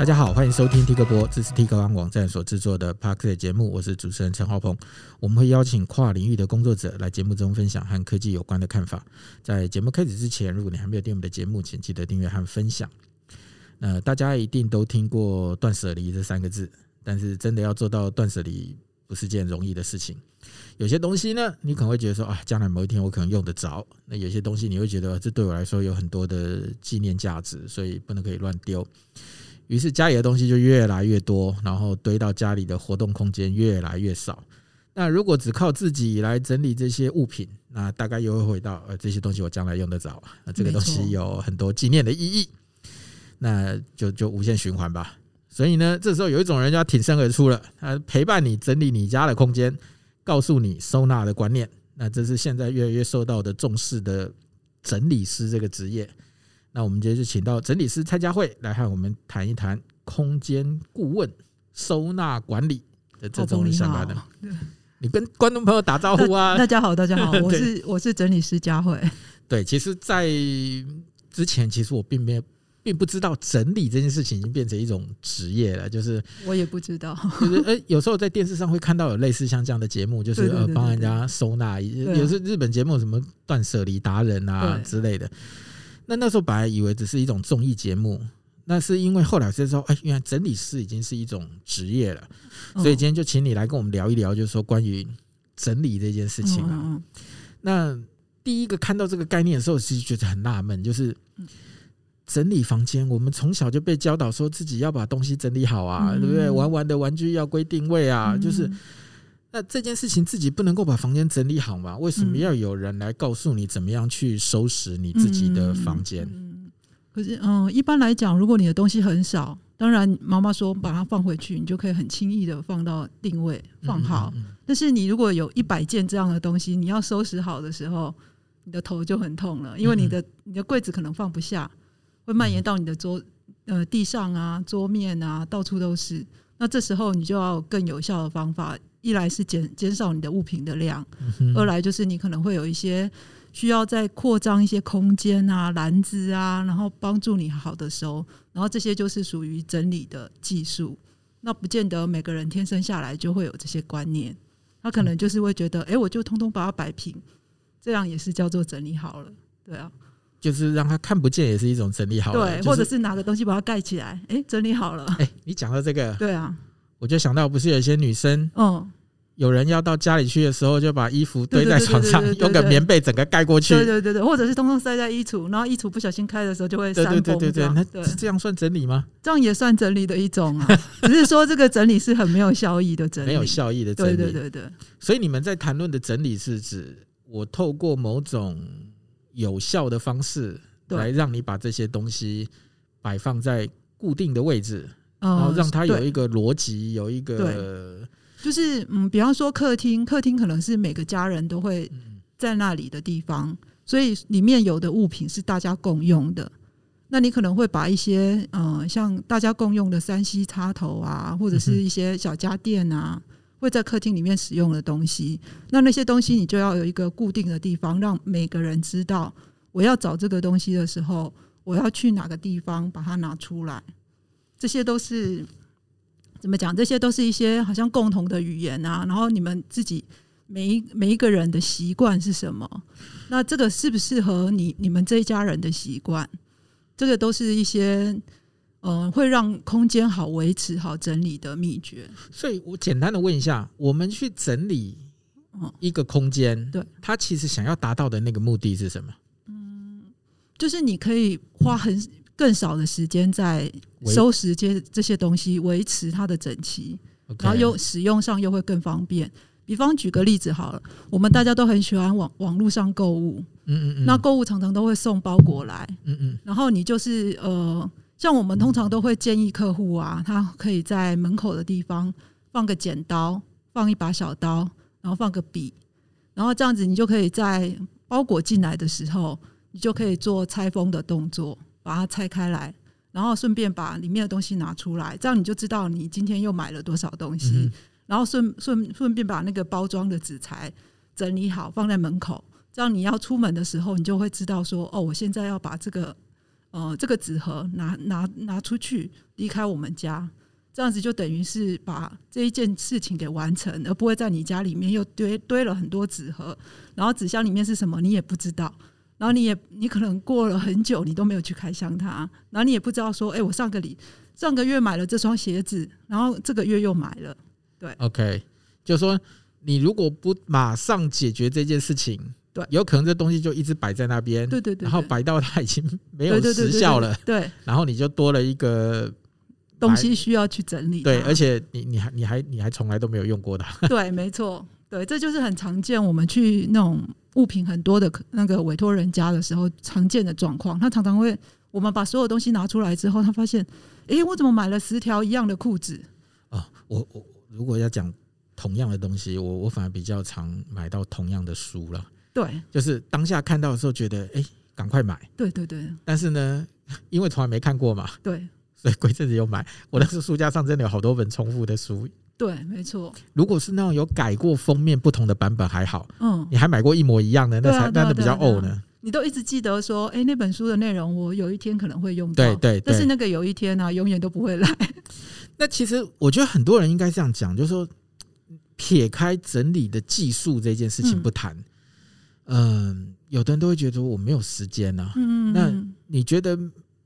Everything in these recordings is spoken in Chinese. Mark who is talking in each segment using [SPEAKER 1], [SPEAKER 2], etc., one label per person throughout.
[SPEAKER 1] 大家好，欢迎收听 Tik 播，这是 Tik 网站所制作的 Podcast 节目，我是主持人陈浩鹏。我们会邀请跨领域的工作者来节目中分享和科技有关的看法。在节目开始之前，如果你还没有订阅我们的节目，请记得订阅和分享。呃，大家一定都听过断舍离这三个字，但是真的要做到断舍离，不是件容易的事情。有些东西呢，你可能会觉得说啊，将来某一天我可能用得着；那有些东西你会觉得这对我来说有很多的纪念价值，所以不能可以乱丢。于是家里的东西就越来越多，然后堆到家里的活动空间越来越少。那如果只靠自己来整理这些物品，那大概又会回到呃，这些东西我将来用得着，那这个东西有很多纪念的意义，那就就无限循环吧。所以呢，这时候有一种人就要挺身而出了，他陪伴你整理你家的空间，告诉你收纳的观念。那这是现在越来越受到的重视的整理师这个职业。那我们今天就请到整理师蔡佳慧来和我们谈一谈空间顾问、收纳管理的这种相关的。你跟观众朋友打招呼啊！
[SPEAKER 2] 大家好，大家好，我是我是整理师佳慧。
[SPEAKER 1] 对，其实，在之前，其实我并没有，并不知道整理这件事情已经变成一种职业了。就是
[SPEAKER 2] 我也不知道，
[SPEAKER 1] 就是呃，有时候在电视上会看到有类似像这样的节目，就是呃，帮人家收纳，也是日本节目，什么断舍离达人啊之类的。那那时候本来以为只是一种综艺节目，那是因为后来才知道，哎，原来整理师已经是一种职业了。所以今天就请你来跟我们聊一聊，就是说关于整理这件事情啊。那第一个看到这个概念的时候，其实觉得很纳闷，就是整理房间，我们从小就被教导说自己要把东西整理好啊，对不对？玩玩的玩具要归定位啊，就是。那这件事情自己不能够把房间整理好吗？为什么要有人来告诉你怎么样去收拾你自己的房间？
[SPEAKER 2] 嗯，可是，嗯，一般来讲，如果你的东西很少，当然妈妈说把它放回去，你就可以很轻易的放到定位放好。但是你如果有一百件这样的东西，你要收拾好的时候，你的头就很痛了，因为你的你的柜子可能放不下，会蔓延到你的桌呃地上啊、桌面啊，到处都是。那这时候你就要更有效的方法。一来是减减少你的物品的量，二来就是你可能会有一些需要再扩张一些空间啊、篮子啊，然后帮助你好的收，然后这些就是属于整理的技术。那不见得每个人天生下来就会有这些观念，他可能就是会觉得，哎，我就通通把它摆平，这样也是叫做整理好了，对啊，
[SPEAKER 1] 就是让他看不见也是一种整理好了，
[SPEAKER 2] 对，或者是拿个东西把它盖起来，哎，整理好了。
[SPEAKER 1] 哎，你讲到这个，
[SPEAKER 2] 对啊。
[SPEAKER 1] 我就想到，不是有一些女生，嗯，有人要到家里去的时候，就把衣服堆在床上，用个棉被整个盖过去，
[SPEAKER 2] 对对对对，或者是通通塞在衣橱，然后衣橱不小心开的时候就会扇风，对对对，
[SPEAKER 1] 那这样算整理吗？
[SPEAKER 2] 这样也算整理的一种啊，只是说这个整理是很没有效益的整理，
[SPEAKER 1] 没有效益的整理，
[SPEAKER 2] 对对对对。
[SPEAKER 1] 所以你们在谈论的整理是指我透过某种有效的方式来让你把这些东西摆放在固定的位置。然后让它有一个逻辑，有一个，
[SPEAKER 2] 就是嗯，比方说客厅，客厅可能是每个家人都会在那里的地方，所以里面有的物品是大家共用的。那你可能会把一些嗯，像大家共用的三 C 插头啊，或者是一些小家电啊，会在客厅里面使用的东西，那那些东西你就要有一个固定的地方，让每个人知道我要找这个东西的时候，我要去哪个地方把它拿出来。这些都是怎么讲？这些都是一些好像共同的语言啊。然后你们自己每一每一个人的习惯是什么？那这个适不适合你你们这一家人的习惯？这个都是一些嗯、呃，会让空间好维持好整理的秘诀。
[SPEAKER 1] 所以我简单的问一下，我们去整理一个空间，对，它其实想要达到的那个目的是什么？
[SPEAKER 2] 嗯，就是你可以花很。更少的时间在收拾这些这些东西，维持它的整齐，然后又使用上又会更方便。比方举个例子好了，我们大家都很喜欢网网络上购物，嗯嗯嗯，那购物常常都会送包裹来，嗯嗯，然后你就是呃，像我们通常都会建议客户啊，他可以在门口的地方放个剪刀，放一把小刀，然后放个笔，然后这样子你就可以在包裹进来的时候，你就可以做拆封的动作。把它拆开来，然后顺便把里面的东西拿出来，这样你就知道你今天又买了多少东西。嗯、然后顺顺顺便把那个包装的纸材整理好，放在门口，这样你要出门的时候，你就会知道说，哦，我现在要把这个呃这个纸盒拿拿拿出去离开我们家，这样子就等于是把这一件事情给完成，而不会在你家里面又堆堆了很多纸盒，然后纸箱里面是什么你也不知道，然后你也你可能过了很久你都没有去开箱它，然后你也不知道说，哎，我上个礼上个月买了这双鞋子，然后这个月又买了，对
[SPEAKER 1] ，OK，就是说你如果不马上解决这件事情。对，有可能这东西就一直摆在那边，
[SPEAKER 2] 对对对，
[SPEAKER 1] 然后摆到它已经没有时效了，
[SPEAKER 2] 对，
[SPEAKER 1] 然后你就多了一个
[SPEAKER 2] 东西需要去整理，
[SPEAKER 1] 对，而且你你还你还你还从来都没有用过的，
[SPEAKER 2] 对，没错，对，这就是很常见，我们去那种物品很多的那个委托人家的时候常见的状况，他常常会，我们把所有东西拿出来之后，他发现，哎，我怎么买了十条一样的裤子？
[SPEAKER 1] 哦，我我如果要讲同样的东西，我我反而比较常买到同样的书了。
[SPEAKER 2] 对，
[SPEAKER 1] 就是当下看到的时候觉得，哎，赶快买。
[SPEAKER 2] 对对对。
[SPEAKER 1] 但是呢，因为从来没看过嘛，
[SPEAKER 2] 对，
[SPEAKER 1] 所以过一阵子又买。我的书架上真的有好多本重复的书。
[SPEAKER 2] 对，没错。
[SPEAKER 1] 如果是那种有改过封面不同的版本还好，
[SPEAKER 2] 嗯，
[SPEAKER 1] 你还买过一模一样的，那才那的比较呕呢。
[SPEAKER 2] 你都一直记得说，哎，那本书的内容我有一天可能会用到，
[SPEAKER 1] 对对。
[SPEAKER 2] 但是那个有一天呢，永远都不会来。
[SPEAKER 1] 那其实我觉得很多人应该这样讲，就是说，撇开整理的技术这件事情不谈。嗯，有的人都会觉得我没有时间呐。嗯，那你觉得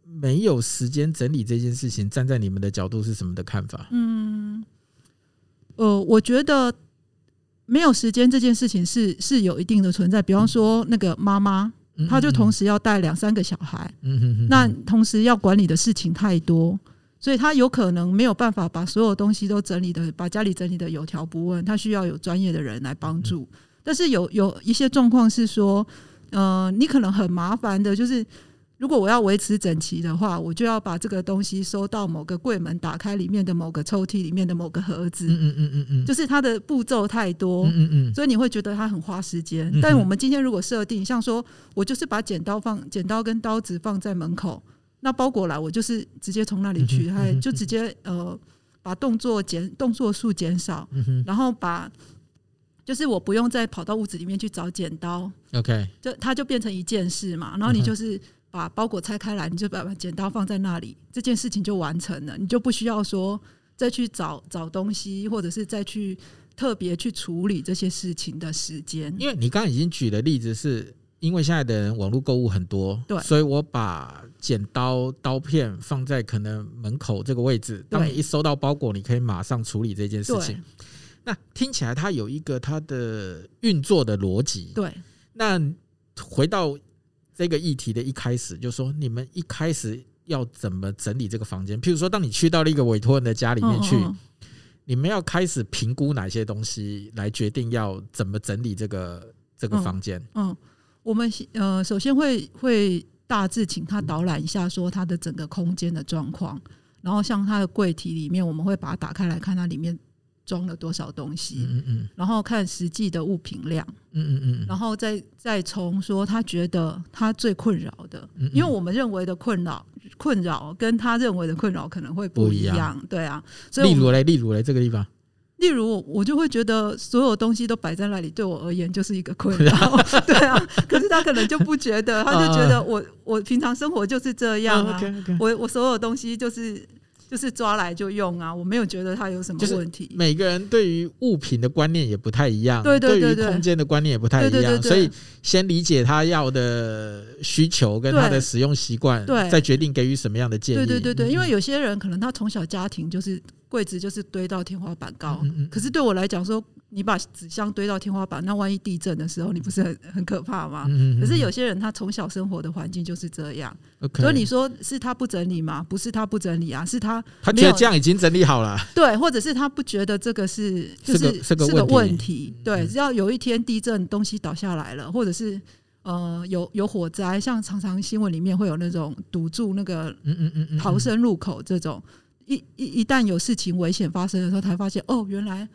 [SPEAKER 1] 没有时间整理这件事情，站在你们的角度是什么的看法？
[SPEAKER 2] 嗯，呃，我觉得没有时间这件事情是是有一定的存在。比方说，那个妈妈，她就同时要带两三个小孩，嗯哼哼，那同时要管理的事情太多，所以她有可能没有办法把所有东西都整理的，把家里整理的有条不紊。她需要有专业的人来帮助。但是有有一些状况是说，呃，你可能很麻烦的，就是如果我要维持整齐的话，我就要把这个东西收到某个柜门打开里面的某个抽屉里面的某个盒子，嗯嗯嗯嗯嗯，就是它的步骤太多，嗯嗯嗯，所以你会觉得它很花时间。但我们今天如果设定，像说我就是把剪刀放剪刀跟刀子放在门口，那包裹来我就是直接从那里取，还就直接呃把动作减动作数减少，然后把。就是我不用再跑到屋子里面去找剪刀
[SPEAKER 1] ，OK，
[SPEAKER 2] 就它就变成一件事嘛。然后你就是把包裹拆开来，你就把剪刀放在那里，这件事情就完成了。你就不需要说再去找找东西，或者是再去特别去处理这些事情的时间。
[SPEAKER 1] 因为你刚刚已经举的例子是，因为现在的人网络购物很多，对，所以我把剪刀刀片放在可能门口这个位置，当你一收到包裹，你可以马上处理这件事情。那听起来它有一个它的运作的逻辑。
[SPEAKER 2] 对。
[SPEAKER 1] 那回到这个议题的一开始，就是说你们一开始要怎么整理这个房间？譬如说，当你去到了一个委托人的家里面去，你们要开始评估哪些东西，来决定要怎么整理这个这个房间？
[SPEAKER 2] 嗯，我们呃首先会会大致请他导览一下，说他的整个空间的状况，然后像他的柜体里面，我们会把它打开来看它里面。装了多少东西？嗯嗯，然后看实际的物品量，嗯嗯嗯，然后再再从说他觉得他最困扰的，因为我们认为的困扰困扰跟他认为的困扰可能会不一样，对啊。
[SPEAKER 1] 所以例如嘞，例如嘞，这个地方，
[SPEAKER 2] 例如我就会觉得所有东西都摆在那里，对我而言就是一个困扰，对啊。可是他可能就不觉得，他就觉得我我平常生活就是这样啊，我我所有东西就是。就是抓来就用啊，我没有觉得它有什么问题。
[SPEAKER 1] 每个人对于物品的观念也不太一样，
[SPEAKER 2] 对对对，
[SPEAKER 1] 对于空间的观念也不太一样，所以先理解他要的需求跟他的使用习惯，对，再决定给予什么样的建议。
[SPEAKER 2] 对对对对，因为有些人可能他从小家庭就是柜子就是堆到天花板高，可是对我来讲说。你把纸箱堆到天花板，那万一地震的时候，你不是很 很可怕吗？可是有些人他从小生活的环境就是这样，所以你说是他不整理吗？不是他不整理啊，是他
[SPEAKER 1] 他觉得这样已经整理好了。
[SPEAKER 2] 对，或者是他不觉得这个是就是是个问题。对，只要有一天地震东西倒下来了，或者是呃有有火灾，像常常新闻里面会有那种堵住那个逃生入口这种，一一一旦有事情危险发生的时候，才发现哦原来。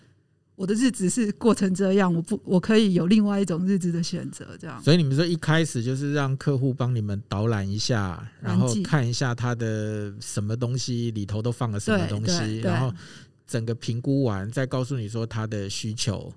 [SPEAKER 2] 我的日子是过成这样，我不，我可以有另外一种日子的选择，这样。
[SPEAKER 1] 所以你们说一开始就是让客户帮你们导览一下，然后看一下他的什么东西里头都放了什么东西，然后整个评估完，再告诉你说他的需求，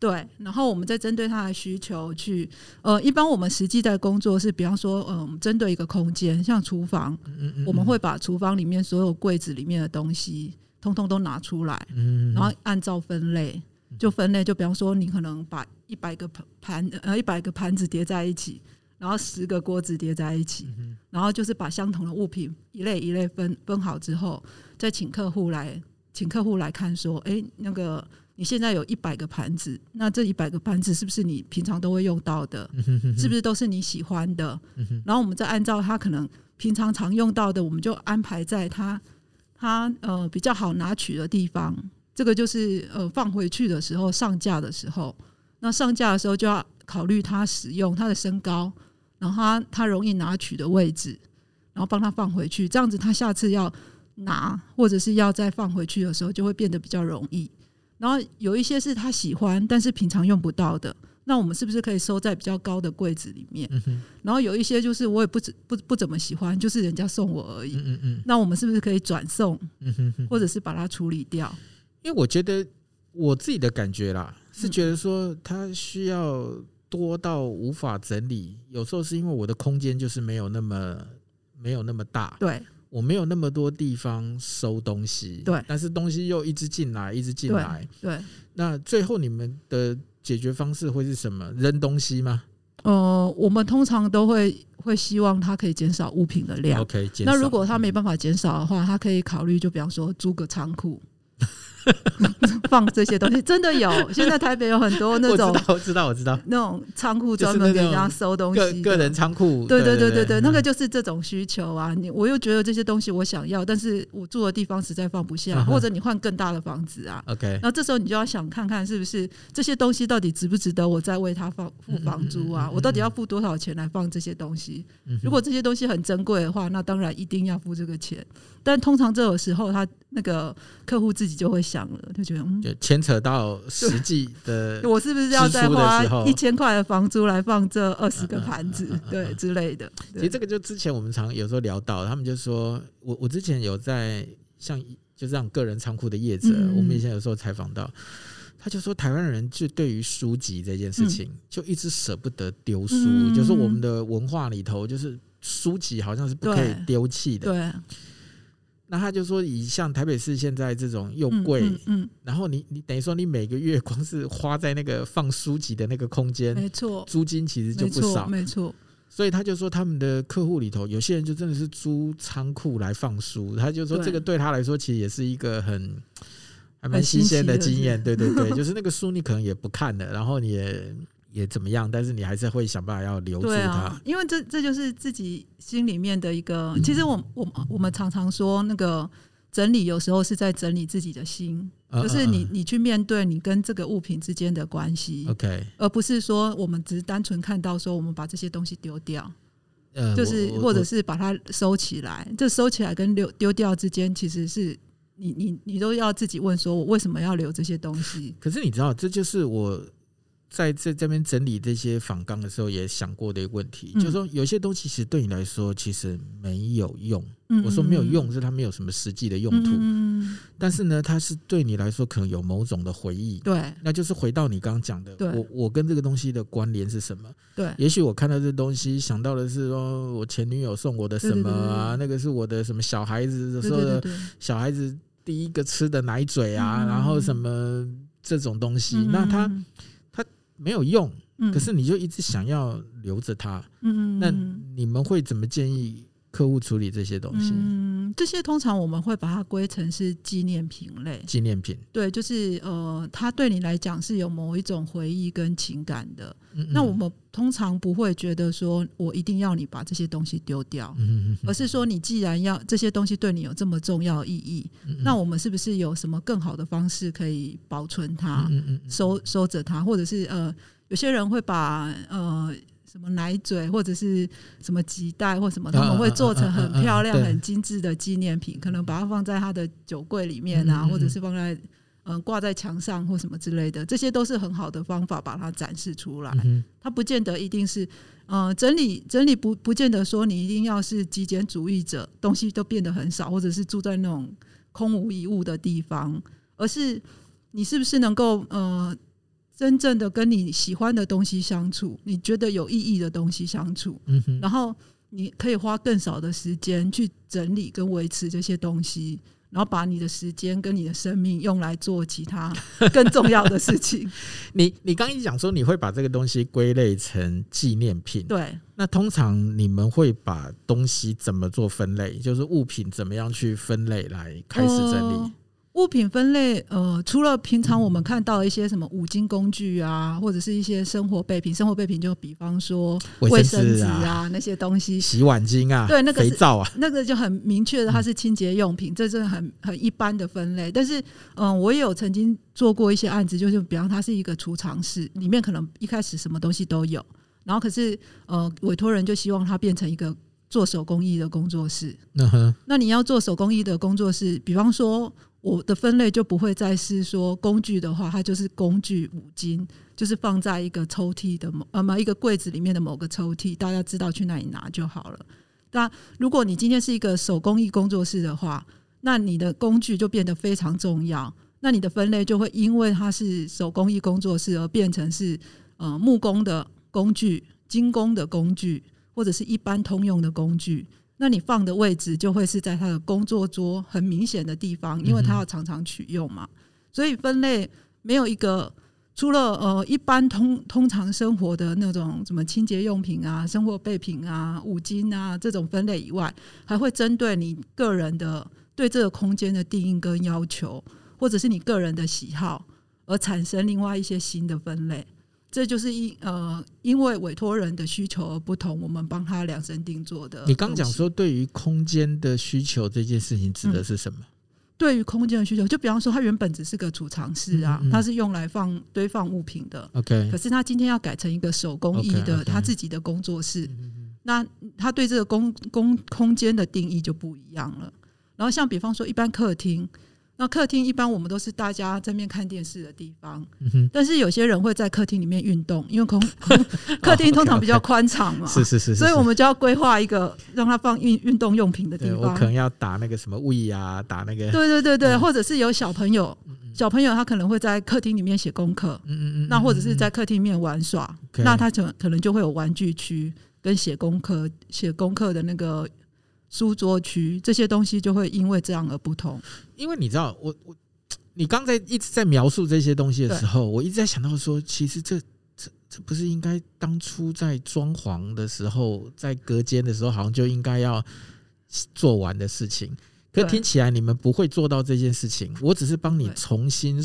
[SPEAKER 2] 对，然后我们再针对他的需求去，呃，一般我们实际在工作是，比方说，嗯，针对一个空间，像厨房，嗯嗯嗯，我们会把厨房里面所有柜子里面的东西，通通都拿出来，嗯，然后按照分类，就分类，就比方说，你可能把一百个盘盘呃一百个盘子叠在一起，然后十个锅子叠在一起，然后就是把相同的物品一类一类分分好之后，再请客户来，请客户来看说，哎，那个。你现在有一百个盘子，那这一百个盘子是不是你平常都会用到的？是不是都是你喜欢的？然后我们再按照他可能平常常用到的，我们就安排在他他呃比较好拿取的地方。这个就是呃放回去的时候上架的时候，那上架的时候就要考虑他使用他的身高，然后他他容易拿取的位置，然后帮他放回去。这样子他下次要拿或者是要再放回去的时候，就会变得比较容易。然后有一些是他喜欢，但是平常用不到的，那我们是不是可以收在比较高的柜子里面？嗯、然后有一些就是我也不不不怎么喜欢，就是人家送我而已。嗯嗯，那我们是不是可以转送？嗯哼哼，或者是把它处理掉？
[SPEAKER 1] 因为我觉得我自己的感觉啦，是觉得说它需要多到无法整理，有时候是因为我的空间就是没有那么没有那么大。对。我没有那么多地方收东西，对，但是东西又一直进来，一直进来，对。对，那最后你们的解决方式会是什么？扔东西吗？
[SPEAKER 2] 呃，我们通常都会会希望它可以减少物品的量。OK，那如果它没办法减少的话，它可以考虑，就比方说租个仓库。放这些东西真的有，现在台北有很多那 种，
[SPEAKER 1] 我知道，我知道，
[SPEAKER 2] 那种仓库专门给人家收东
[SPEAKER 1] 西，个人仓库，
[SPEAKER 2] 对对对对对，那个就是这种需求啊。你我又觉得这些东西我想要，但是我住的地方实在放不下，或者你换更大的房子啊。OK，那这时候你就要想看看是不是这些东西到底值不值得我再为他放付房租啊？我到底要付多少钱来放这些东西？如果这些东西很珍贵的话，那当然一定要付这个钱。但通常这种时候，他那个客户自己就会想了，就觉得嗯，
[SPEAKER 1] 就牵扯到实际的，
[SPEAKER 2] 我是不是要再花一千块的房租来放这二十个盘子，对之类的。
[SPEAKER 1] 其实这个就之前我们常有时候聊到，他们就说我我之前有在像就这样个人仓库的业者，我们以前有时候采访到，他就说台湾人就对于书籍这件事情，就一直舍不得丢书，就是我们的文化里头，就是书籍好像是不可以丢弃的。对。那他就说，以像台北市现在这种又贵，嗯，嗯，然后你你等于说你每个月 光是花在那个放书籍的那个空间，没错，租金其实就不少，没错。所以他就说，他们的客户里头有些人就真的是租仓库来放书，他就说这个对他来说其实也是一个很还蛮新鲜的经验，对对对，就是那个书你可能也不看了，然后你也。也怎么样，但是你还是会想办法要留住它。对啊，
[SPEAKER 2] 因为这这就是自己心里面的一个。其实我我我们常常说，那个整理有时候是在整理自己的心，就是你你去面对你跟这个物品之间的关系。OK，而不是说我们只是单纯看到说我们把这些东西丢掉，就是或者是把它收起来。这收起来跟丢丢掉之间，其实是你你你都要自己问说，我为什么要留这些东西？
[SPEAKER 1] 可是你知道，这就是我。在这这边整理这些访纲的时候，也想过的一个问题，就是说有些东西其实对你来说其实没有用。我说没有用，是它没有什么实际的用途。但是呢，它是对你来说可能有某种的回忆。对，那就是回到你刚刚讲的，我我跟这个东西的关联是什么？对，也许我看到这东西，想到的是说我前女友送我的什么啊，那个是我的什么小孩子的时候的小孩子第一个吃的奶嘴啊，然后什么这种东西，那它。没有用，可是你就一直想要留着它。嗯，那你们会怎么建议客户处理这些东西？
[SPEAKER 2] 嗯，这些通常我们会把它归成是纪念品类。
[SPEAKER 1] 纪念品，
[SPEAKER 2] 对，就是呃，它对你来讲是有某一种回忆跟情感的。嗯嗯，那我们通常不会觉得说我一定要你把这些东西丢掉，嗯嗯，而是说你既然要这些东西对你有这么重要意义，那我们是不是有什么更好的方式可以保存它，收收着它，或者是呃，有些人会把呃什么奶嘴或者是什么脐带或什么，他们会做成很漂亮、很精致的纪念品，可能把它放在他的酒柜里面啊，或者是放在。嗯，挂在墙上或什么之类的，这些都是很好的方法，把它展示出来。它不见得一定是，嗯，整理整理不不见得说你一定要是极简主义者，东西都变得很少，或者是住在那种空无一物的地方，而是你是不是能够呃真正的跟你喜欢的东西相处，你觉得有意义的东西相处，
[SPEAKER 1] 嗯哼，
[SPEAKER 2] 然后你可以花更少的时间去整理跟维持这些东西。然后把你的时间跟你的生命用来做其他更重要的事情。
[SPEAKER 1] 你你刚一讲说你会把这个东西归类成纪念品，
[SPEAKER 2] 对。
[SPEAKER 1] 那通常你们会把东西怎么做分类？就是物品怎么样去分类来开始整理？呃
[SPEAKER 2] 物品分类，呃，除了平常我们看到一些什么五金工具啊，或者是一些生活备品，生活备品就比方说卫生纸啊，啊那些东西，
[SPEAKER 1] 洗碗巾啊，
[SPEAKER 2] 对，那个
[SPEAKER 1] 肥皂啊，
[SPEAKER 2] 那个就很明确的，它是清洁用品，嗯、这是很很一般的分类。但是，嗯、呃，我也有曾经做过一些案子，就是比方它是一个储藏室，里面可能一开始什么东西都有，然后可是，呃，委托人就希望它变成一个做手工艺的工作室。那你要做手工艺的工作室，比方说。我的分类就不会再是说工具的话，它就是工具五金，就是放在一个抽屉的某呃，一个柜子里面的某个抽屉，大家知道去哪里拿就好了。那如果你今天是一个手工艺工作室的话，那你的工具就变得非常重要。那你的分类就会因为它是手工艺工作室而变成是呃木工的工具、金工的工具，或者是一般通用的工具。那你放的位置就会是在他的工作桌很明显的地方，因为他要常常取用嘛。所以分类没有一个，除了呃一般通通常生活的那种什么清洁用品啊、生活备品啊、五金啊这种分类以外，还会针对你个人的对这个空间的定义跟要求，或者是你个人的喜好而产生另外一些新的分类。这就是因呃，因为委托人的需求而不同，我们帮他量身定做的。
[SPEAKER 1] 你刚讲说，对于空间的需求这件事情指的是什么？嗯、
[SPEAKER 2] 对于空间的需求，就比方说，它原本只是个储藏室啊，嗯嗯，它是用来放堆放物品的。OK，可是他今天要改成一个手工艺的他自己的工作室，那他对这个工工空间的定义就不一样了。然后像比方说，一般客厅。那客厅一般我们都是大家正面看电视的地方，但是有些人会在客厅里面运动，因为空 客厅通常比较宽敞嘛，
[SPEAKER 1] 是是是，
[SPEAKER 2] 所以我们就要规划一个让他放运运动用品的地方。
[SPEAKER 1] 我可能要打那个什么位啊，打那个。
[SPEAKER 2] 对对对对，或者是有小朋友，小朋友他可能会在客厅里面写功课，嗯嗯，那或者是在客厅里面玩耍，那他可可能就会有玩具区跟写功课写功课的那个。书桌区这些东西就会因为这样而不同。
[SPEAKER 1] 因为你知道，我我你刚才一直在描述这些东西的时候，我一直在想到说，其实这这这不是应该当初在装潢的时候，在隔间的时候，好像就应该要做完的事情。可听起来你们不会做到这件事情，我只是帮你重新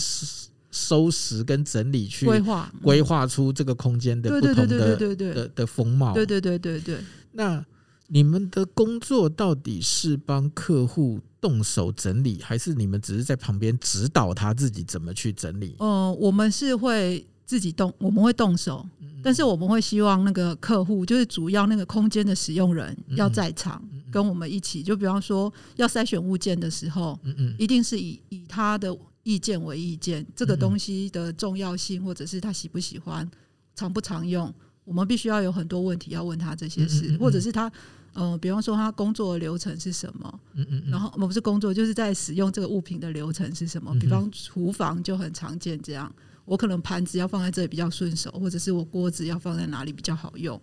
[SPEAKER 1] 收拾跟整理，去规划规划出这个空间的不同的的的风貌。
[SPEAKER 2] 对对对对对，
[SPEAKER 1] 那。你们的工作到底是帮客户动手整理，还是你们只是在旁边指导他自己怎么去整理？
[SPEAKER 2] 呃，我们是会自己动，我们会动手，但是我们会希望那个客户，就是主要那个空间的使用人要在场，跟我们一起。就比方说要筛选物件的时候，嗯嗯一定是以以他的意见为意见，这个东西的重要性，或者是他喜不喜欢，常不常用。我们必须要有很多问题要问他这些事，嗯嗯嗯、或者是他，呃，比方说他工作的流程是什么，嗯嗯嗯、然后我们不是工作，就是在使用这个物品的流程是什么。比方厨房就很常见这样，我可能盘子要放在这里比较顺手，或者是我锅子要放在哪里比较好用。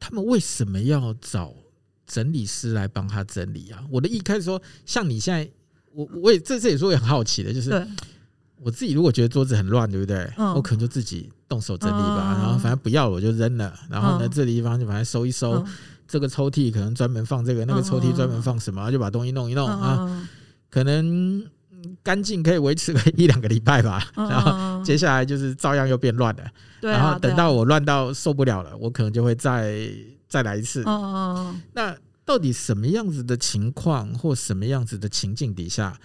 [SPEAKER 1] 他们为什么要找整理师来帮他整理啊？我的一开始说，像你现在，我我也这这也是我也很好奇的，就是。我自己如果觉得桌子很乱，对不对？我可能就自己动手整理吧。然后反正不要了我就扔了。然后呢，这个地方就把它收一收。这个抽屉可能专门放这个，那个抽屉专门放什么，就把东西弄一弄啊。可能干净可以维持个一两个礼拜吧。然后接下来就是照样又变乱了。然后等到我乱到受不了了，我可能就会再再来一次。那到底什么样子的情况或什么样子的情境底下？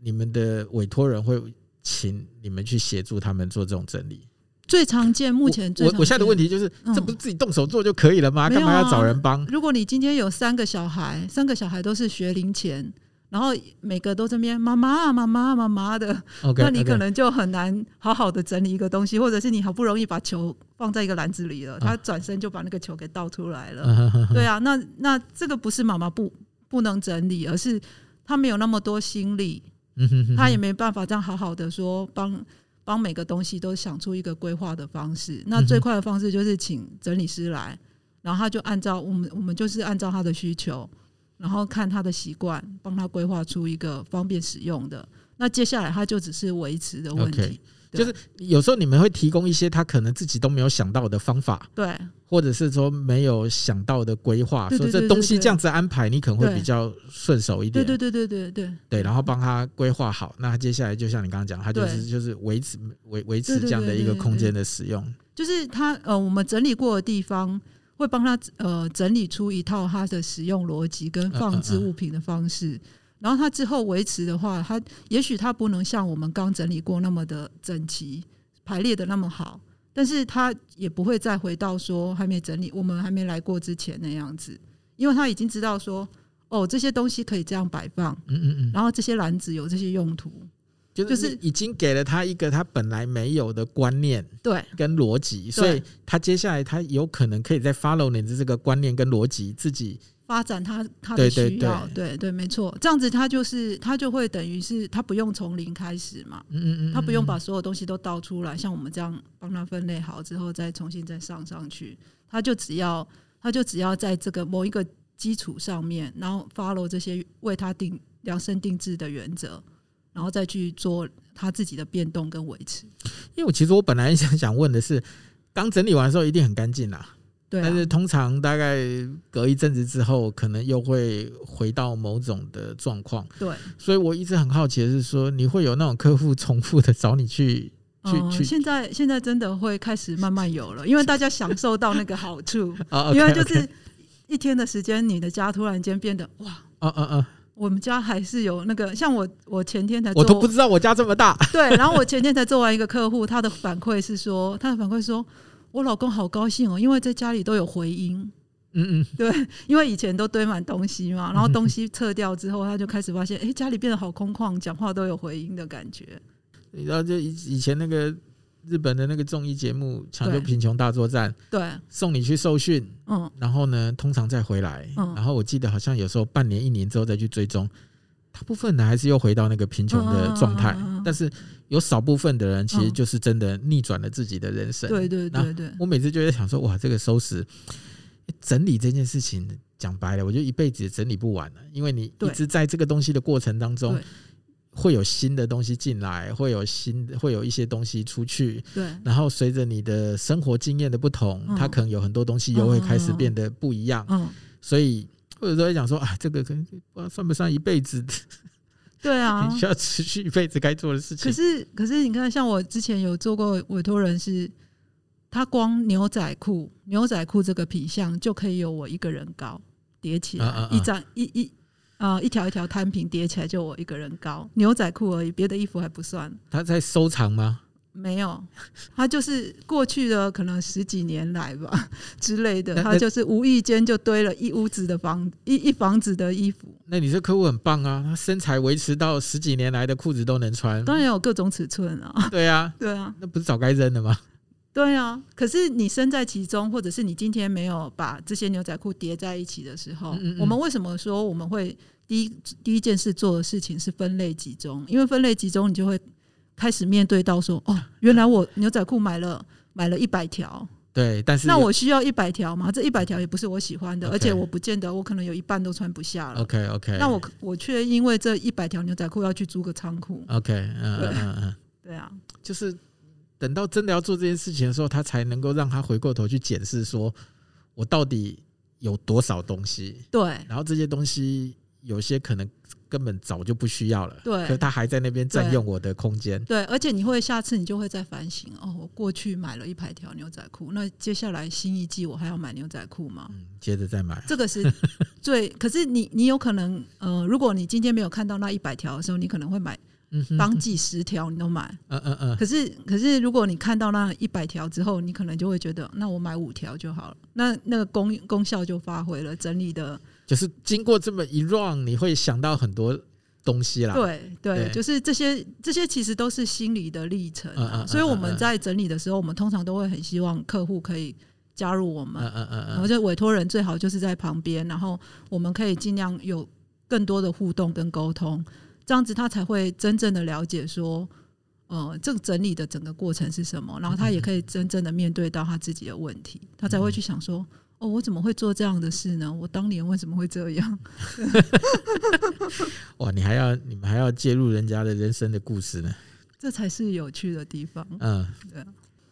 [SPEAKER 1] 你们的委托人会请你们去协助他们做这种整理。
[SPEAKER 2] 最常见，目前最常见，
[SPEAKER 1] 我我现在的问题就是，嗯、这不是自己动手做就可以了吗？干嘛要找人帮？
[SPEAKER 2] 如果你今天有三个小孩，三个小孩都是学龄前，然后每个都这边妈妈妈妈妈妈的，okay, 那你可能就很难好好的整理一个东西，或者是你好不容易把球放在一个篮子里了，他转身就把那个球给倒出来了。啊、对啊，那那这个不是妈妈不不能整理，而是他没有那么多心力。他也没办法这样好好的说帮帮每个东西都想出一个规划的方式。那最快的方式就是请整理师来，然后他就按照我们，我们就是按照他的需求，然后看他的习惯，帮他规划出一个方便使用的。那接下来他就只是维持的问题。Okay.
[SPEAKER 1] 就是有时候你们会提供一些他可能自己都没有想到的方法，
[SPEAKER 2] 对，
[SPEAKER 1] 或者是说没有想到的规划，说这东西这样子安排，你可能会比较顺手一点。
[SPEAKER 2] 对对对对对对。
[SPEAKER 1] 对，然后帮他规划好，那他接下来就像你刚刚讲，他就是就是维持维维持这样的一个空间的使用。
[SPEAKER 2] 就是他呃，我们整理过的地方会帮他呃整理出一套他的使用逻辑跟放置物品的方式。嗯嗯嗯然后他之后维持的话，他也许他不能像我们刚整理过那么的整齐排列的那么好，但是他也不会再回到说还没整理，我们还没来过之前那样子，因为他已经知道说，哦，这些东西可以这样摆放，嗯嗯嗯，然后这些篮子有这些用途，
[SPEAKER 1] 就是已经给了他一个他本来没有的观念，
[SPEAKER 2] 对，
[SPEAKER 1] 跟逻辑，所以他接下来他有可能可以在 follow 你的这个观念跟逻辑自己。
[SPEAKER 2] 发展他他的需要，对对没错，这样子他就是他就会等于是他不用从零开始嘛，嗯嗯嗯，他不用把所有东西都倒出来，像我们这样帮他分类好之后再重新再上上去，他就只要他就只要在这个某一个基础上面，然后 follow 这些为他定量身定制的原则，然后再去做他自己的变动跟维持。
[SPEAKER 1] 因为我其实我本来想想问的是，刚整理完的时候一定很干净啦。
[SPEAKER 2] 对啊，
[SPEAKER 1] 但是通常大概隔一阵子之后，可能又会回到某种的状况。
[SPEAKER 2] 对，
[SPEAKER 1] 所以我一直很好奇的是说，你会有那种客户重复的找你去去去？
[SPEAKER 2] 现在现在真的会开始慢慢有了，因为大家享受到那个好处。因为就是一天的时间，你的家突然间变得哇，啊啊啊，我们家还是有那个，像我我前天才做，
[SPEAKER 1] 我都不知道我家这么大。
[SPEAKER 2] 对，然后我前天才做完一个客户，他的反馈是说，他的反馈说。我老公好高兴哦，因为在家里都有回音。嗯嗯，对，因为以前都堆满东西嘛，然后东西撤掉之后，他就开始发现，哎，家里变得好空旷，讲话都有回音的感觉。
[SPEAKER 1] 你知道，就以以前那个日本的那个综艺节目《抢救贫穷大作战》，
[SPEAKER 2] 对，
[SPEAKER 1] 送你去受训，嗯，然后呢，通常再回来，嗯，然后我记得好像有时候半年、一年之后再去追踪。大部分人还是又回到那个贫穷的状态，但是有少部分的人其实就是真的逆转了自己的人生。
[SPEAKER 2] 对对对对，
[SPEAKER 1] 我每次就在想说，哇，这个收拾整理这件事情，讲白了，我就一辈子也整理不完了，因为你一直在这个东西的过程当中，会有新的东西进来，会有新会有一些东西出去。
[SPEAKER 2] 对，
[SPEAKER 1] 然后随着你的生活经验的不同，它可能有很多东西又会开始变得不一样。嗯，所以。或者说讲说啊，这个可能不知道算不算一辈子的？
[SPEAKER 2] 对啊，
[SPEAKER 1] 你需要持续一辈子该做的事情。
[SPEAKER 2] 可是，可是你看，像我之前有做过委托人，是他光牛仔裤、牛仔裤这个品相就可以有我一个人高叠起来，啊啊啊一张一一啊一条一条摊平叠起来就我一个人高，牛仔裤而已，别的衣服还不算。
[SPEAKER 1] 他在收藏吗？
[SPEAKER 2] 没有，他就是过去的可能十几年来吧 之类的，他就是无意间就堆了一屋子的房一一房子的衣服。
[SPEAKER 1] 那你这客户很棒啊，他身材维持到十几年来的裤子都能穿，
[SPEAKER 2] 当然有各种尺寸啊。
[SPEAKER 1] 对啊，
[SPEAKER 2] 对啊，
[SPEAKER 1] 那不是早该扔了吗？
[SPEAKER 2] 对啊，可是你身在其中，或者是你今天没有把这些牛仔裤叠在一起的时候，嗯嗯，我们为什么说我们会第一第一件事做的事情是分类集中？因为分类集中，你就会。开始面对到说哦，原来我牛仔裤买了买了一百条，
[SPEAKER 1] 对，但是
[SPEAKER 2] 那我需要一百条吗？这一百条也不是我喜欢的，而且我不见得我可能有一半都穿不下了。
[SPEAKER 1] OK OK，
[SPEAKER 2] 那我我却因为这一百条牛仔裤要去租个仓库。
[SPEAKER 1] OK，嗯嗯嗯，
[SPEAKER 2] 对啊，
[SPEAKER 1] 就是等到真的要做这件事情的时候，他才能够让他回过头去检视，说我到底有多少东西？
[SPEAKER 2] 对，
[SPEAKER 1] 然后这些东西。有些可能根本早就不需要了，
[SPEAKER 2] 对，
[SPEAKER 1] 可他还在那边占用我的空间。
[SPEAKER 2] 对，而且你会下次你就会再反省哦，我过去买了一百条牛仔裤，那接下来新一季我还要买牛仔裤吗？
[SPEAKER 1] 嗯，接着再买，
[SPEAKER 2] 这个是最。可是你你有可能呃，如果你今天没有看到那一百条的时候，你可能会买当季十条你都买，嗯嗯嗯。可是可是如果你看到那一百条之后，你可能就会觉得，那我买五条就好了，那那个功功效就发挥了，整理的。
[SPEAKER 1] 就是经过这么一 run，你会想到很多东西啦。
[SPEAKER 2] 对对，对，就是这些这些其实都是心理的历程，啊。嗯嗯嗯嗯，所以我们在整理的时候，我们通常都会很希望客户可以加入我们。嗯嗯嗯嗯，然后就委托人最好就是在旁边，然后我们可以尽量有更多的互动跟沟通，这样子他才会真正的了解说，呃，这个整理的整个过程是什么，然后他也可以真正的面对到他自己的问题，他才会去想说，哦，我怎么会做这样的事呢？我当年为什么会这样？
[SPEAKER 1] 哇，你还要你们还要介入人家的人生的故事呢？
[SPEAKER 2] 这才是有趣的地方。
[SPEAKER 1] 嗯，对。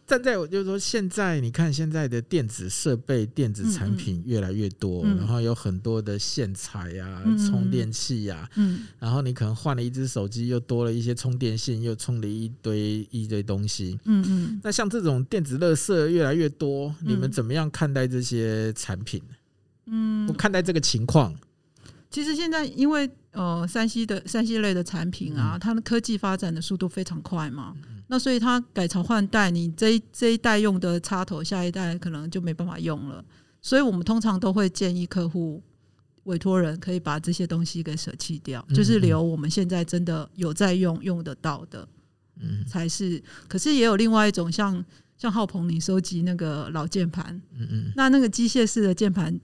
[SPEAKER 1] 站在我就是说，现在你看现在的电子设备、电子产品越来越多，嗯嗯、然后有很多的线材呀、嗯、充电器呀、嗯，然后你可能换了一只手机，又多了一些充电线，又充了一堆一堆东西。嗯嗯。那像这种电子垃圾越来越多，你们怎么样看待这些产品？嗯，我看待这个情况。
[SPEAKER 2] 其实现在因为呃，山西的山西类的产品啊，它的科技发展的速度非常快嘛。那所以它改朝换代，你这一这一代用的插头，下一代可能就没办法用了。所以我们通常都会建议客户委托人可以把这些东西给舍弃掉，就是留我们现在真的有在用用得到的，嗯，才是。可是也有另外一种像，像像浩鹏，你收集那个老键盘，嗯嗯，那那个机械式的键盘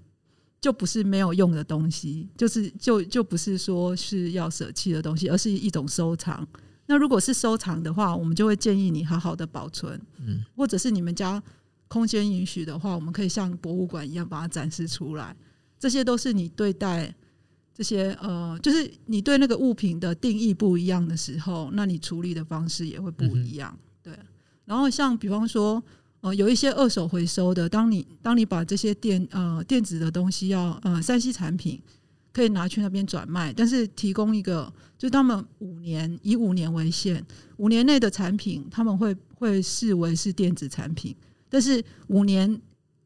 [SPEAKER 2] 就不是没有用的东西，就是就就不是说是要舍弃的东西，而是一种收藏。那如果是收藏的话，我们就会建议你好好的保存，嗯，或者是你们家空间允许的话，我们可以像博物馆一样把它展示出来。这些都是你对待这些呃，就是你对那个物品的定义不一样的时候，那你处理的方式也会不一样。对，然后像比方说，呃，有一些二手回收的，当你当你把这些电呃电子的东西要呃三 C 产品。可以拿去那边转卖，但是提供一个，就他们五年以五年为限，五年内的产品他们会会视为是电子产品，但是五年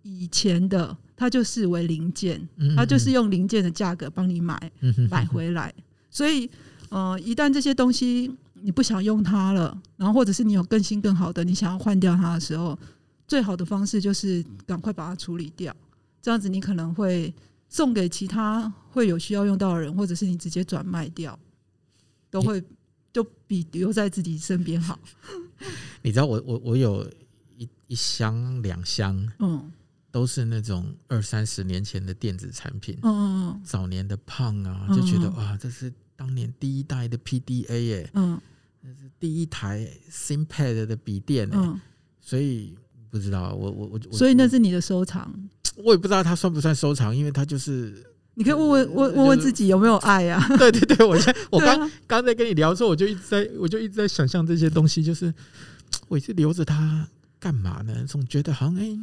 [SPEAKER 2] 以前的它就视为零件，它就是用零件的价格帮你买买回来，所以呃，一旦这些东西你不想用它了，然后或者是你有更新更好的，你想要换掉它的时候，最好的方式就是赶快把它处理掉，这样子你可能会。送给其他会有需要用到的人，或者是你直接转卖掉，都会就比留在自己身边好。
[SPEAKER 1] 你知道我我我有一一箱两箱，嗯，都是那种二三十年前的电子产品，嗯嗯嗯，早年的胖啊，就觉得哇，这是当年第一代的 PDA 耶，嗯，这是第一台 ThinkPad 的笔电，嗯，所以不知道我我我，
[SPEAKER 2] 所以那是你的收藏。
[SPEAKER 1] 我也不知道它算不算收藏，因为它就是
[SPEAKER 2] 你可以问问问问问自己有没有爱呀、啊？
[SPEAKER 1] 对对对，我现 我刚刚在跟你聊的时候，我就一直在我就一直在想象这些东西，就是我一直留着它干嘛呢？总觉得好像哎、欸，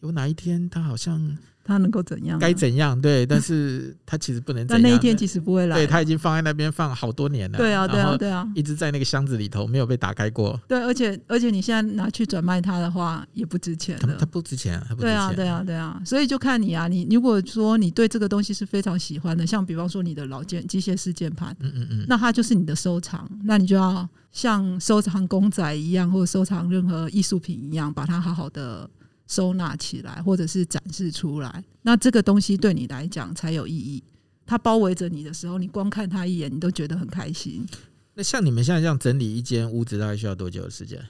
[SPEAKER 1] 有哪一天它好像。
[SPEAKER 2] 他能够怎样？
[SPEAKER 1] 该怎样？对，但是他其实不能怎样。
[SPEAKER 2] 但那一天其实不会来。
[SPEAKER 1] 对，他已经放在那边放好多年了。
[SPEAKER 2] 对啊，对啊，对啊，
[SPEAKER 1] 一直在那个箱子里头，没有被打开过。
[SPEAKER 2] 对，而且而且你现在拿去转卖它的话，也不值钱了。
[SPEAKER 1] 它不值钱，它不值钱。
[SPEAKER 2] 对啊，对啊，对啊。所以就看你啊，你如果说你对这个东西是非常喜欢的，像比方说你的老键机械式键盘，嗯嗯嗯，那它就是你的收藏，那你就要像收藏公仔一样，或者收藏任何艺术品一样，把它好好的。收纳起来，或者是展示出来，那这个东西对你来讲才有意义。它包围着你的时候，你光看它一眼，你都觉得很开心。
[SPEAKER 1] 那像你们现在这样整理一间屋子，大概需要多久的时间？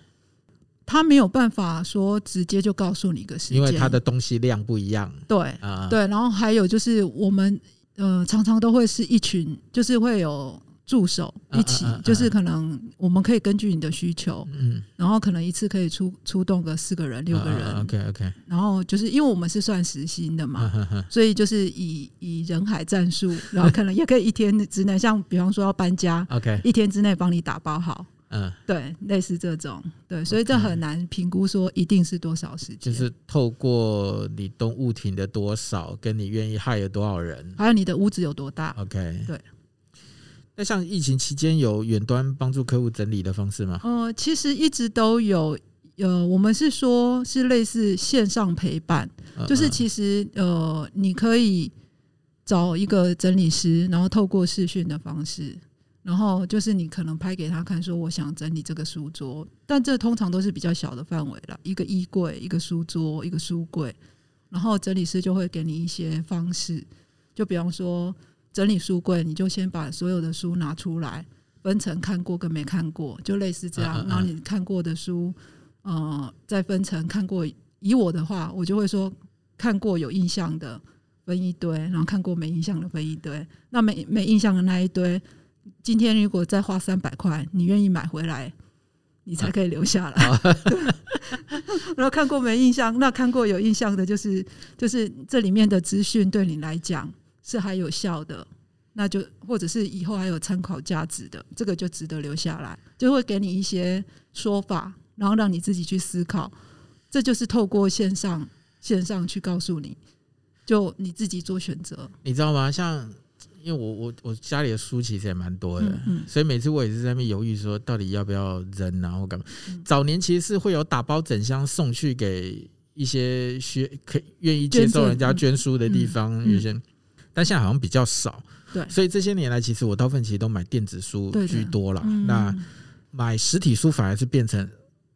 [SPEAKER 2] 他没有办法说直接就告诉你一个时间，
[SPEAKER 1] 因为他的东西量不一样。
[SPEAKER 2] 对啊，对。然后还有就是，我们呃常常都会是一群，就是会有。助手一起，就是可能我们可以根据你的需求，嗯，然后可能一次可以出出动个四个人、六个人
[SPEAKER 1] ，OK OK。
[SPEAKER 2] 然后就是因为我们是算时薪的嘛，所以就是以以人海战术，然后可能也可以一天之内，像比方说要搬家，OK，一天之内帮你打包好，嗯，对，类似这种，对，所以这很难评估说一定是多少时间，
[SPEAKER 1] 就是透过你动物体的多少，跟你愿意 hire 多少人，
[SPEAKER 2] 还有你的屋子有多大
[SPEAKER 1] ，OK，
[SPEAKER 2] 对。
[SPEAKER 1] 那像疫情期间有远端帮助客户整理的方式吗？
[SPEAKER 2] 呃，其实一直都有，呃，我们是说是类似线上陪伴，就是其实呃，你可以找一个整理师，然后透过视讯的方式，然后就是你可能拍给他看，说我想整理这个书桌，但这通常都是比较小的范围了，一个衣柜、一个书桌、一个书柜，然后整理师就会给你一些方式，就比方说。整理书柜，你就先把所有的书拿出来，分成看过跟没看过，就类似这样。然后你看过的书，呃，再分成看过。以我的话，我就会说看过有印象的分一堆，然后看过没印象的分一堆。那没没印象的那一堆，今天如果再花三百块，你愿意买回来？你才可以留下来。哦、然后看过没印象？那看过有印象的，就是就是这里面的资讯对你来讲是还有效的，那就或者是以后还有参考价值的，这个就值得留下来，就会给你一些说法，然后让你自己去思考。这就是透过线上线上去告诉你，就你自己做选择。
[SPEAKER 1] 你知道吗？像。因为我我我家里的书其实也蛮多的，所以每次我也是在那边犹豫说，到底要不要扔然后干嘛。早年其实是会有打包整箱送去给一些学可愿意接受人家捐书的地方，有些，但现在好像比较少。对，所以这些年来，其实我大部分其实都买电子书居多了。那买实体书反而是变成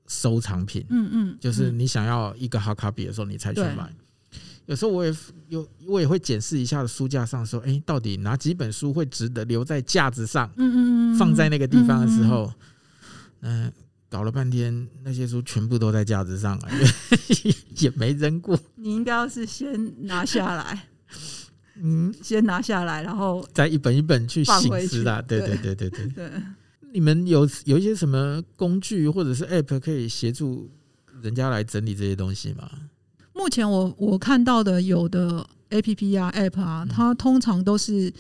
[SPEAKER 1] 收藏品。嗯嗯，就是你想要一个好卡比的时候，你才去买。有时候我也有，我也会检视一下书架上，说，哎，到底哪几本书会值得留在架子上？嗯嗯放在那个地方的时候，嗯，搞了半天，那些书全部都在架子上了，也没扔过。
[SPEAKER 2] 你应该要是先拿下来，嗯，先拿下来，然后
[SPEAKER 1] 再一本一本去醒思啦。对对对。对对对。你们有有一些什么工具或者是 App 可以协助人家来整理这些东西吗？
[SPEAKER 2] 目前我我看到的有的 A P P 啊 App 啊，它通常都是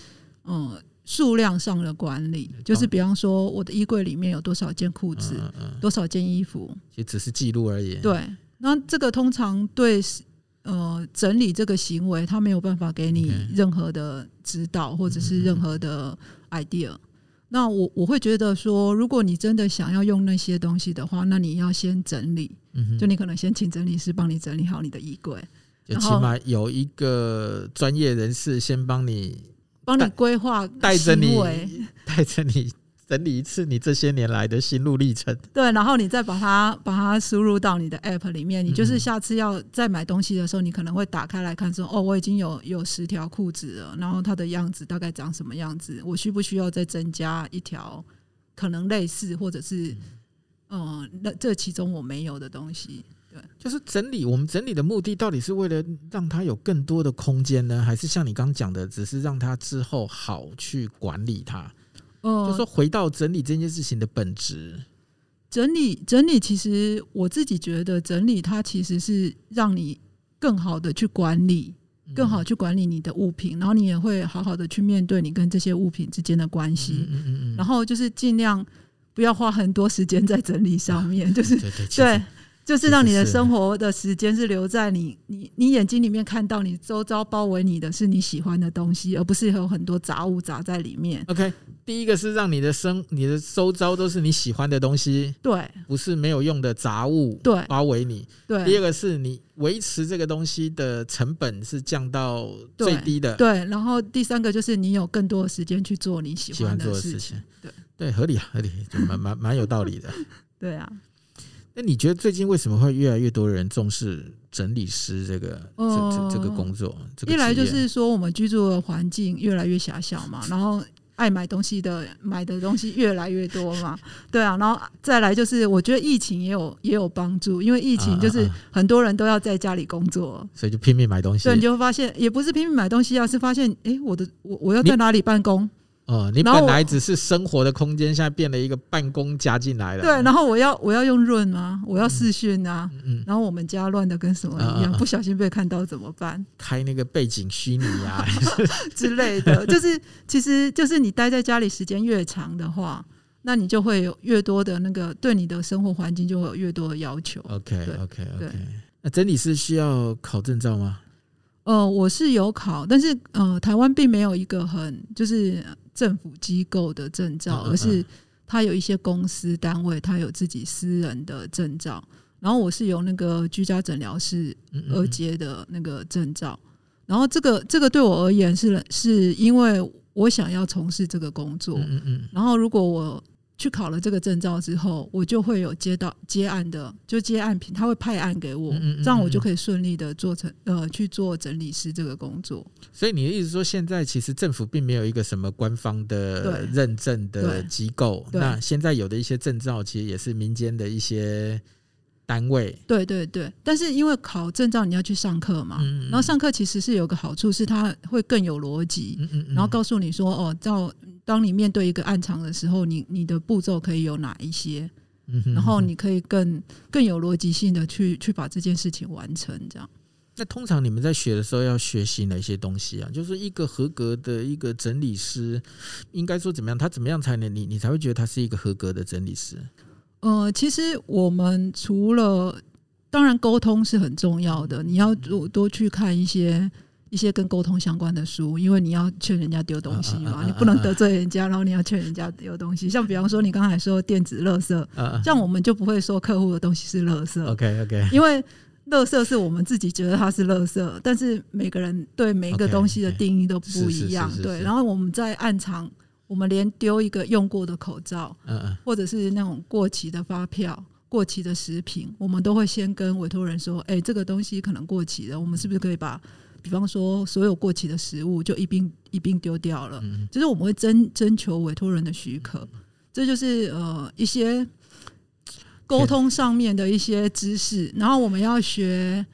[SPEAKER 2] 嗯数量上的管理，就是比方说我的衣柜里面有多少件裤子，多少件衣服，
[SPEAKER 1] 其实只是记录而已。
[SPEAKER 2] 对，那这个通常对呃整理这个行为，他没有办法给你任何的指导或者是任何的 idea。那我我会觉得说，如果你真的想要用那些东西的话，那你要先整理。嗯就你可能先请整理师帮你整理好你的衣柜，
[SPEAKER 1] 就起码有一个专业人士先帮你
[SPEAKER 2] 帮你规划，
[SPEAKER 1] 带着你带着你整理一次你这些年来的心路历程。
[SPEAKER 2] 对，然后你再把它把它输入到你的 App 里面。你就是下次要再买东西的时候，你可能会打开来看说，哦，我已经有有十条裤子了，然后它的样子大概长什么样子？我需不需要再增加一条？可能类似，或者是。嗯，那这其中我没有的东西，对，
[SPEAKER 1] 就是整理。我们整理的目的到底是为了让它有更多的空间呢，还是像你刚讲的，只是让它之后好去管理它？哦、嗯，就说回到整理这件事情的本质。
[SPEAKER 2] 整理整理，其实我自己觉得，整理它其实是让你更好的去管理，更好去管理你的物品，然后你也会好好的去面对你跟这些物品之间的关系。嗯嗯嗯嗯，然后就是尽量。不要花很多时间在整理上面，就是对，就是让你的生活的时间是留在你你你眼睛里面看到你周遭包围你的是你喜欢的东西，而不是有很多杂物杂在里面。
[SPEAKER 1] OK，第一个是让你的生你的周遭都是你喜欢的东西，
[SPEAKER 2] 对，
[SPEAKER 1] 不是没有用的杂物，对，包围你。对，第二个是你维持这个东西的成本是降到最低的，
[SPEAKER 2] 对。对，然后第三个就是你有更多的时间去做你喜欢的事情，对。
[SPEAKER 1] 对，合理啊，合理，就蛮蛮蛮有道理的。
[SPEAKER 2] 对啊，
[SPEAKER 1] 那你觉得最近为什么会越来越多人重视整理师这个、呃、这这这个工作？这个、
[SPEAKER 2] 一来就是说我们居住的环境越来越狭小嘛，然后爱买东西的买的东西越来越多嘛。对啊，然后再来就是我觉得疫情也有也有帮助，因为疫情就是很多人都要在家里工作，
[SPEAKER 1] 啊啊啊所以就拼命买东西。
[SPEAKER 2] 对，你就会发现也不是拼命买东西，啊是发现哎，我的我我要在哪里办公？
[SPEAKER 1] 哦，你本来只是生活的空间，现在变了一个办公加进来了。
[SPEAKER 2] 对，然后我要我要用润啊，我要视讯啊，嗯嗯、然后我们家乱的跟什么一样，啊、不小心被看到怎么办？
[SPEAKER 1] 开那个背景虚拟啊
[SPEAKER 2] 之类的，就是其实就是你待在家里时间越长的话，那你就会有越多的那个对你的生活环境就会有越多的要求。
[SPEAKER 1] OK OK OK，那整理师需要考证照吗？
[SPEAKER 2] 呃，我是有考，但是呃，台湾并没有一个很就是。政府机构的证照，而是他有一些公司单位，他有自己私人的证照。然后我是有那个居家诊疗室二阶的那个证照。然后这个这个对我而言是是因为我想要从事这个工作。然后如果我去考了这个证照之后，我就会有接到接案的，就接案品，他会派案给我，这样我就可以顺利的做成呃去做整理师这个工作。
[SPEAKER 1] 所以你的意思说，现在其实政府并没有一个什么官方的认证的机构，那现在有的一些证照，其实也是民间的一些。单位
[SPEAKER 2] 对对对，但是因为考证照你要去上课嘛，嗯嗯，然后上课其实是有个好处，是它会更有逻辑，然后告诉你说哦，到当你面对一个暗场的时候，你你的步骤可以有哪一些？
[SPEAKER 1] 嗯，
[SPEAKER 2] 然后你可以更更有逻辑性的去去把这件事情完成，这样。
[SPEAKER 1] 那通常你们在学的时候要学习哪些东西啊？就是一个合格的一个整理师，应该说怎么样？他怎么样才能你你才会觉得他是一个合格的整理师？
[SPEAKER 2] 呃，其实我们除了当然沟通是很重要的，你要多多去看一些一些跟沟通相关的书，因为你要劝人家丢东西嘛，你不能得罪人家，然后你要劝人家丢东西。像比方说你刚才说电子垃圾，像我们就不会说客户的东西是垃圾。
[SPEAKER 1] OK OK，
[SPEAKER 2] 因为。垃圾是我们自己觉得它是垃圾，但是每个人对每一个东西的定义都不一样。对，然后我们在暗场，我们连丢一个用过的口罩，或者是那种过期的发票、过期的食品，我们都会先跟委托人说：“哎，这个东西可能过期了，我们是不是可以把，比方说所有过期的食物就一并一并丢掉了？”就是我们会征征求委托人的许可，这就是呃一些。沟通上面的一些知识，然后我们要学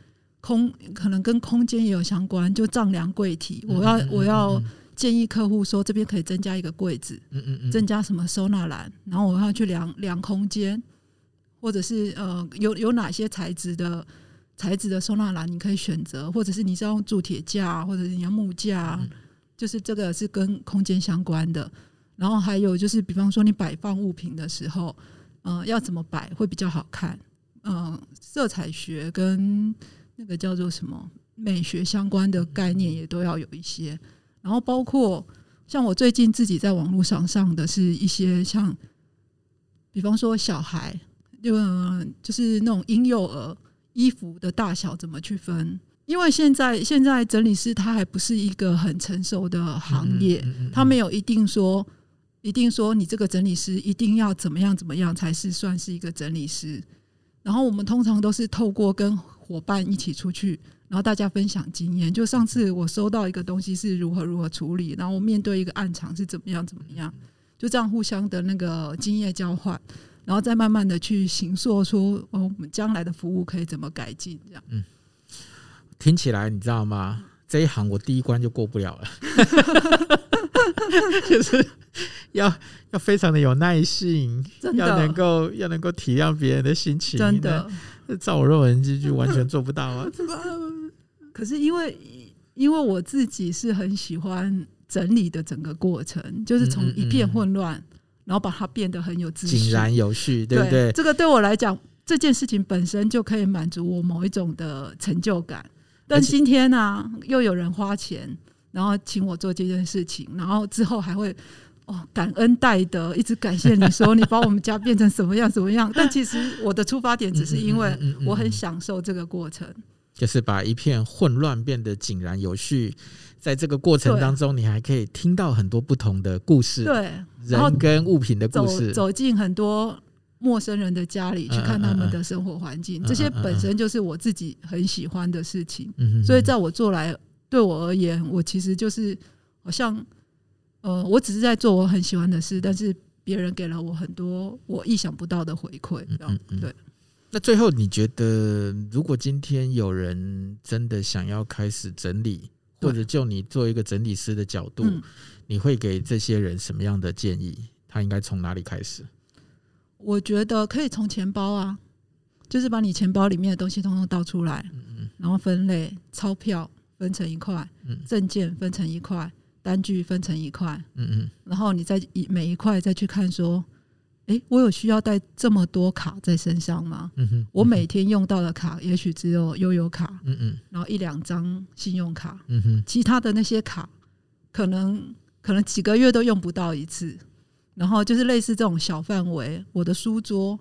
[SPEAKER 2] 空，可能跟空间也有相关，就丈量柜体。我要我要建议客户说，这边可以增加一个柜子，增加什么收纳篮，然后我要去量量空间，或者是呃有有哪些材质的材质的收纳篮你可以选择，或者是你是要用铸铁架，或者是你要木架，就是这个是跟空间相关的。然后还有就是，比方说你摆放物品的时候。嗯、呃，要怎么摆会比较好看？嗯、呃，色彩学跟那个叫做什么美学相关的概念也都要有一些。然后包括像我最近自己在网络上上的是一些像，比方说小孩，就就是那种婴幼儿衣服的大小怎么去分？因为现在现在整理师他还不是一个很成熟的行业，他没有一定说。一定说你这个整理师一定要怎么样怎么样才是算是一个整理师。然后我们通常都是透过跟伙伴一起出去，然后大家分享经验。就上次我收到一个东西是如何如何处理，然后我面对一个暗场是怎么样怎么样，就这样互相的那个经验交换，然后再慢慢的去形塑出哦，我们将来的服务可以怎么改进这样。
[SPEAKER 1] 嗯，听起来你知道吗？这一行我第一关就过不了了，就是要要非常的有耐性，要能够要能够体谅别人的心情，
[SPEAKER 2] 真的，
[SPEAKER 1] 照我肉人机就完全做不到啊！
[SPEAKER 2] 可是因为因为我自己是很喜欢整理的整个过程，就是从一片混乱，然后把它变得很有秩序、
[SPEAKER 1] 井然有序，对不对？
[SPEAKER 2] 这个对我来讲，这件事情本身就可以满足我某一种的成就感。但今天呢、啊，又有人花钱，然后请我做这件事情，然后之后还会哦感恩戴德，一直感谢你说你把我们家变成什么样什么样。但其实我的出发点只是因为我很享受这个过程，
[SPEAKER 1] 就是把一片混乱变得井然有序。在这个过程当中，你还可以听到很多不同的故事，
[SPEAKER 2] 对，
[SPEAKER 1] 人跟物品的故事，
[SPEAKER 2] 走走进很多。陌生人的家里去看他们的生活环境，这些本身就是我自己很喜欢的事情。所以在我做来，对我而言，我其实就是好像，呃，我只是在做我很喜欢的事，但是别人给了我很多我意想不到的回馈。对。
[SPEAKER 1] 那最后，你觉得如果今天有人真的想要开始整理，或者就你做一个整理师的角度，你会给这些人什么样的建议？他应该从哪里开始？
[SPEAKER 2] 我觉得可以从钱包啊，就是把你钱包里面的东西通通倒出来，然后分类，钞票分成一块，证件分成一块，单据分成一块，然后你再一每一块再去看说，哎，我有需要带这么多卡在身上吗？我每天用到的卡也许只有悠游卡，然后一两张信用卡，其他的那些卡可能可能几个月都用不到一次。然后就是类似这种小范围，我的书桌，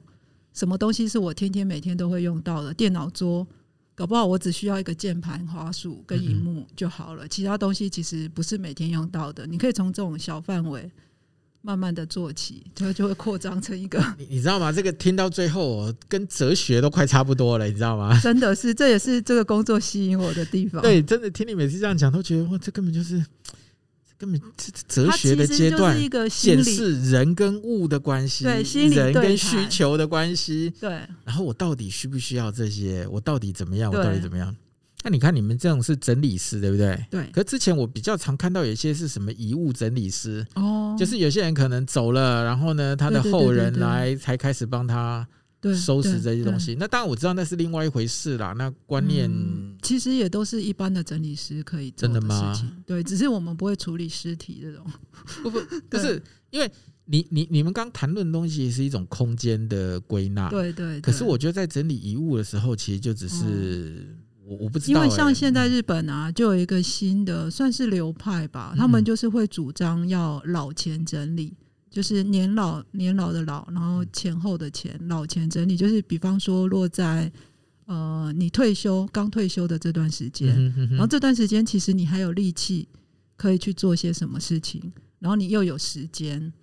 [SPEAKER 2] 什么东西是我天天每天都会用到的？电脑桌，搞不好我只需要一个键盘、滑鼠跟荧幕就好了。其他东西其实不是每天用到的。你可以从这种小范围慢慢的做起，它就会扩张成一个。
[SPEAKER 1] 你你知道吗？这个听到最后，跟哲学都快差不多了，你知道吗？
[SPEAKER 2] 真的是，这也是这个工作吸引我的地方。
[SPEAKER 1] 对，真的听你每次这样讲，都觉得哇，这根本就是。根本哲学的阶段，显示人跟物的关系，对，人跟需求的关系，
[SPEAKER 2] 对。
[SPEAKER 1] 然后我到底需不需要这些？我到底怎么样？我到底怎么样？那你看你们这种是整理师，对不对？
[SPEAKER 2] 对。
[SPEAKER 1] 可之前我比较常看到有一些是什么遗物整理师，哦，就是有些人可能走了，然后呢，他的后人来才开始帮他收拾这些东西。那当然我知道那是另外一回事啦。那观念、
[SPEAKER 2] 嗯、其实也都是一般的整理师可以做的事情。真的吗？对，只是我们不会处理尸体这种。
[SPEAKER 1] 不不，不 是因为你你你们刚谈论的东西是一种空间的归纳。
[SPEAKER 2] 对，对对。
[SPEAKER 1] 可是我觉得在整理遗物的时候，其实就只是。嗯我我不知道、欸，
[SPEAKER 2] 因为像现在日本啊，就有一个新的算是流派吧，他们就是会主张要老前整理，就是年老年老的老，然后前后的前老前整理，就是比方说落在呃你退休刚退休的这段时间，然后这段时间其实你还有力气可以去做些什么事情，然后你又有时间，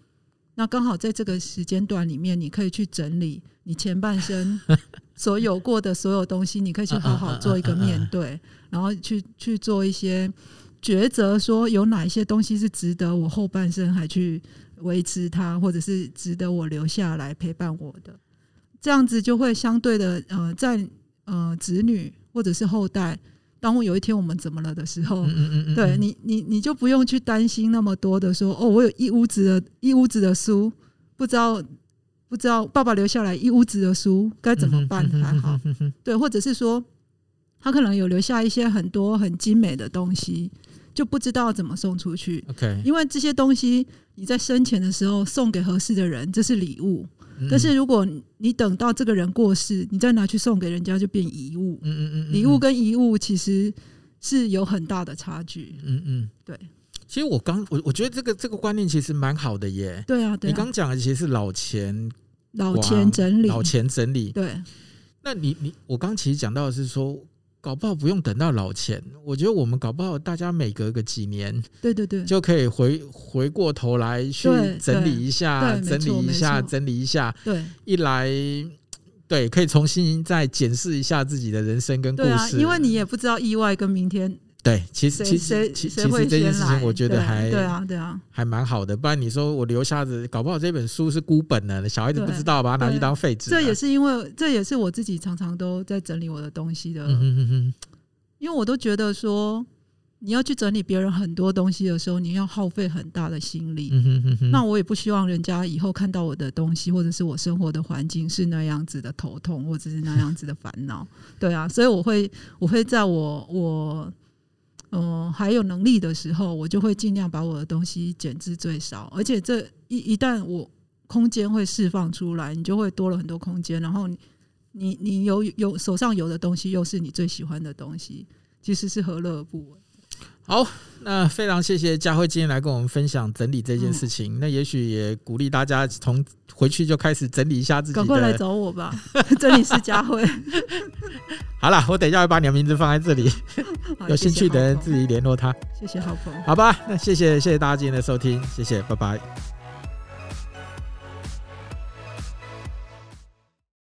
[SPEAKER 2] 那刚好在这个时间段里面，你可以去整理你前半生。所有过的所有东西，你可以去好好做一个面对，然后去去做一些抉择，说有哪一些东西是值得我后半生还去维持它，或者是值得我留下来陪伴我的。这样子就会相对的，呃，在呃子女或者是后代，当我有一天我们怎么了的时候，对你，你你就不用去担心那么多的说，哦，我有一屋子的一屋子的书，不知道。不知道爸爸留下来一屋子的书该怎么办才好，对，或者是说他可能有留下一些很多很精美的东西，就不知道怎么送出去。OK，因为这些东西你在生前的时候送给合适的人，这是礼物。但是如果你等到这个人过世，你再拿去送给人家，就变遗物。嗯嗯嗯，礼物跟遗物其实是有很大的差距。嗯嗯，对。
[SPEAKER 1] 其实我刚我我觉得这个这个观念其实蛮好的耶。
[SPEAKER 2] 对啊，对啊，
[SPEAKER 1] 你刚讲的其实是老钱
[SPEAKER 2] 老钱整理，
[SPEAKER 1] 老钱整理。
[SPEAKER 2] 对，
[SPEAKER 1] 那你你我刚其实讲到的是说，搞不好不用等到老钱，我觉得我们搞不好大家每隔个几年，
[SPEAKER 2] 对对对，
[SPEAKER 1] 就可以回回过头来去整理一下，整理一下，整理一下。对，一来对，可以重新再检视一下自己的人生跟故事。对啊，
[SPEAKER 2] 因为你也不知道意外跟明天。
[SPEAKER 1] 对，其实其实其实这件事情，我觉得还
[SPEAKER 2] 对啊对啊，
[SPEAKER 1] 还蛮好的。不然你说我留下的，搞不好这本书是孤本呢，小孩子不知道，把它拿去当废纸。
[SPEAKER 2] 这也是因为，这也是我自己常常都在整理我的东西的。因为我都觉得说，你要去整理别人很多东西的时候，你要耗费很大的心力。那我也不希望人家以后看到我的东西，或者是我生活的环境是那样子的头痛，或者是那样子的烦恼。对啊，所以我会，我会在我我。嗯，还有能力的时候，我就会尽量把我的东西减至最少。而且这一一旦我空间会释放出来，你就会多了很多空间。然后你你你有有手上有的东西，又是你最喜欢的东西，其实是何乐而不为？
[SPEAKER 1] 好，那非常谢谢佳慧今天来跟我们分享整理这件事情。嗯、那也许也鼓励大家从回去就开始整理一下自己。赶
[SPEAKER 2] 快来找我吧，这里是佳慧。
[SPEAKER 1] 好了，我等一下会把你的名字放在这里，有兴趣的人自己联络他。
[SPEAKER 2] 谢谢顥鹏。
[SPEAKER 1] 好吧，那谢谢谢谢大家今天的收听，谢谢，拜拜。